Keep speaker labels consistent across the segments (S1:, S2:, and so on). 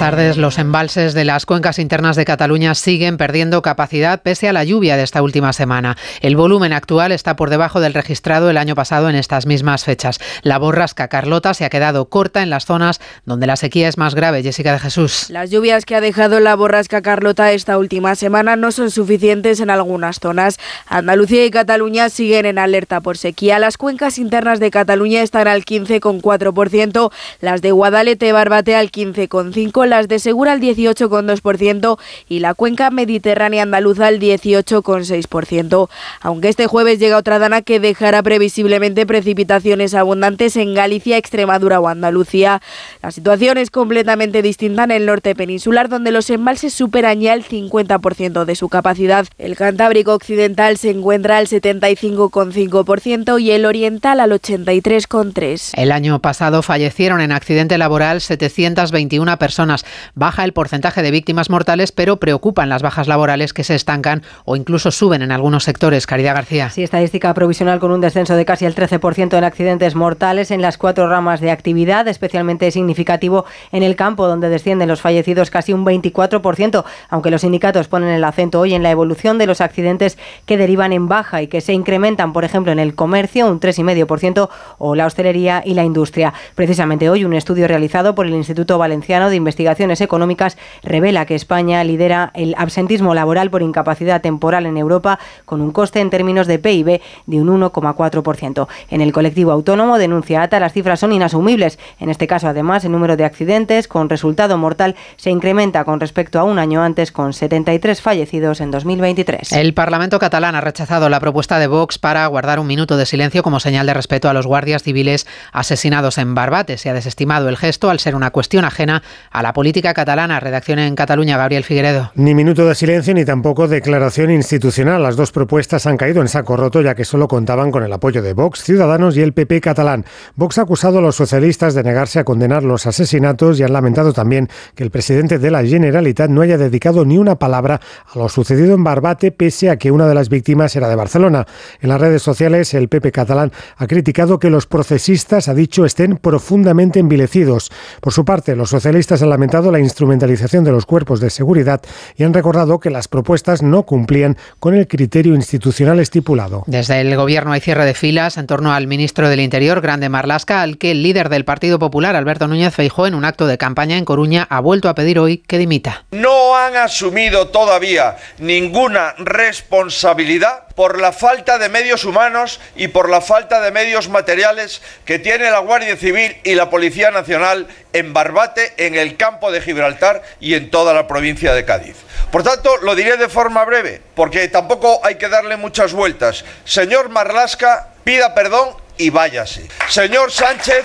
S1: Tardes. Los embalses de las cuencas internas de Cataluña siguen perdiendo capacidad pese a la lluvia de esta última semana. El volumen actual está por debajo del registrado el año pasado en estas mismas fechas. La borrasca Carlota se ha quedado corta en las zonas donde la sequía es más grave. Jessica de Jesús.
S2: Las lluvias que ha dejado la borrasca Carlota esta última semana no son suficientes en algunas zonas. Andalucía y Cataluña siguen en alerta por sequía. Las cuencas internas de Cataluña están al 15,4%, las de Guadalete Barbate al 15,5% las de Segura al 18,2% y la cuenca mediterránea andaluza al 18,6%. Aunque este jueves llega otra dana que dejará previsiblemente precipitaciones abundantes en Galicia, Extremadura o Andalucía. La situación es completamente distinta en el norte peninsular, donde los embalses superan ya el 50% de su capacidad. El Cantábrico Occidental se encuentra al 75,5% y el Oriental al 83,3%.
S1: El año pasado fallecieron en accidente laboral 721 personas Baja el porcentaje de víctimas mortales, pero preocupan las bajas laborales que se estancan o incluso suben en algunos sectores. Caridad García.
S3: Sí, estadística provisional con un descenso de casi el 13% en accidentes mortales en las cuatro ramas de actividad, especialmente significativo en el campo, donde descienden los fallecidos casi un 24%, aunque los sindicatos ponen el acento hoy en la evolución de los accidentes que derivan en baja y que se incrementan, por ejemplo, en el comercio, un 3,5%, o la hostelería y la industria. Precisamente hoy un estudio realizado por el Instituto Valenciano de Investigación Investigaciones Económicas revela que España lidera el absentismo laboral por incapacidad temporal en Europa con un coste en términos de PIB de un 1,4%. En el colectivo autónomo denuncia ATA las cifras son inasumibles. En este caso, además, el número de accidentes con resultado mortal se incrementa con respecto a un año antes con 73 fallecidos en 2023.
S1: El Parlamento catalán ha rechazado la propuesta de Vox para guardar un minuto de silencio como señal de respeto a los guardias civiles asesinados en Barbate. Se ha desestimado el gesto al ser una cuestión ajena a la política catalana. Redacción en Cataluña, Gabriel Figueredo.
S4: Ni minuto de silencio ni tampoco declaración institucional. Las dos propuestas han caído en saco roto ya que solo contaban con el apoyo de Vox, Ciudadanos y el PP catalán. Vox ha acusado a los socialistas de negarse a condenar los asesinatos y han lamentado también que el presidente de la Generalitat no haya dedicado ni una palabra a lo sucedido en Barbate pese a que una de las víctimas era de Barcelona. En las redes sociales el PP catalán ha criticado que los procesistas, ha dicho, estén profundamente envilecidos. Por su parte, los socialistas han lamentado la instrumentalización de los cuerpos de seguridad y han recordado que las propuestas no cumplían con el criterio institucional estipulado.
S1: Desde el Gobierno hay cierre de filas en torno al ministro del Interior, Grande Marlasca, al que el líder del Partido Popular, Alberto Núñez Feijó, en un acto de campaña en Coruña, ha vuelto a pedir hoy que dimita.
S5: No han asumido todavía ninguna responsabilidad por la falta de medios humanos y por la falta de medios materiales que tiene la Guardia Civil y la Policía Nacional en Barbate, en el campo de Gibraltar y en toda la provincia de Cádiz. Por tanto, lo diré de forma breve, porque tampoco hay que darle muchas vueltas. Señor Marlasca, pida perdón y váyase. Señor Sánchez,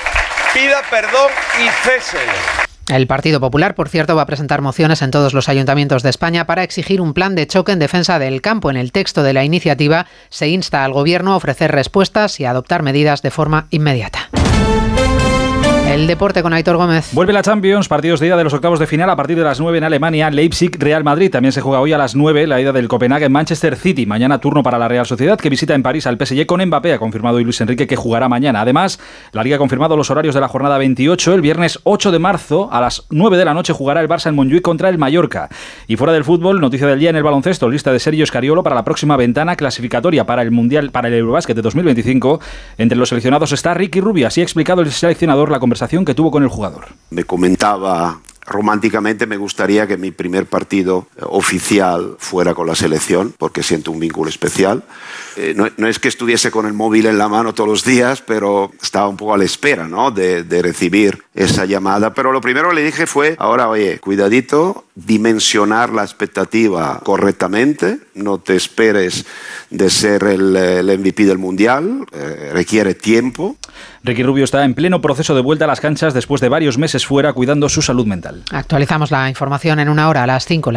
S5: pida perdón y césele.
S1: El Partido Popular, por cierto, va a presentar mociones en todos los ayuntamientos de España para exigir un plan de choque en defensa del campo. En el texto de la iniciativa se insta al Gobierno a ofrecer respuestas y a adoptar medidas de forma inmediata. El deporte con Aitor Gómez.
S6: Vuelve la Champions, partidos de ida de los octavos de final a partir de las 9 en Alemania, Leipzig, Real Madrid. También se juega hoy a las 9 la ida del Copenhague Manchester City. Mañana turno para la Real Sociedad que visita en París al PSG con Mbappé. Ha confirmado Luis Enrique que jugará mañana. Además, la Liga ha confirmado los horarios de la jornada 28. El viernes 8 de marzo a las 9 de la noche jugará el Barça en Montjuic contra el Mallorca. Y fuera del fútbol, noticia del día en el baloncesto, lista de Sergio Escariolo para la próxima ventana clasificatoria para el Mundial, para el Eurobásquet de 2025. Entre los seleccionados está Ricky Rubio. Así ha explicado el seleccionador la conversación que tuvo con el jugador.
S7: Me comentaba románticamente me gustaría que mi primer partido eh, oficial fuera con la selección, porque siento un vínculo especial. Eh, no, es que estuviese con el móvil en la mano todos los días, pero estaba un poco a la espera ¿no? de, recibir esa llamada. Pero lo primero que le dije fue, ahora oye, cuidadito, dimensionar la expectativa correctamente, no te esperes de ser el, el MVP del Mundial, eh, requiere tiempo.
S6: Ricky Rubio está en pleno proceso de vuelta a las canchas después de varios meses fuera cuidando su salud mental.
S1: Actualizamos la información en una hora a las 5.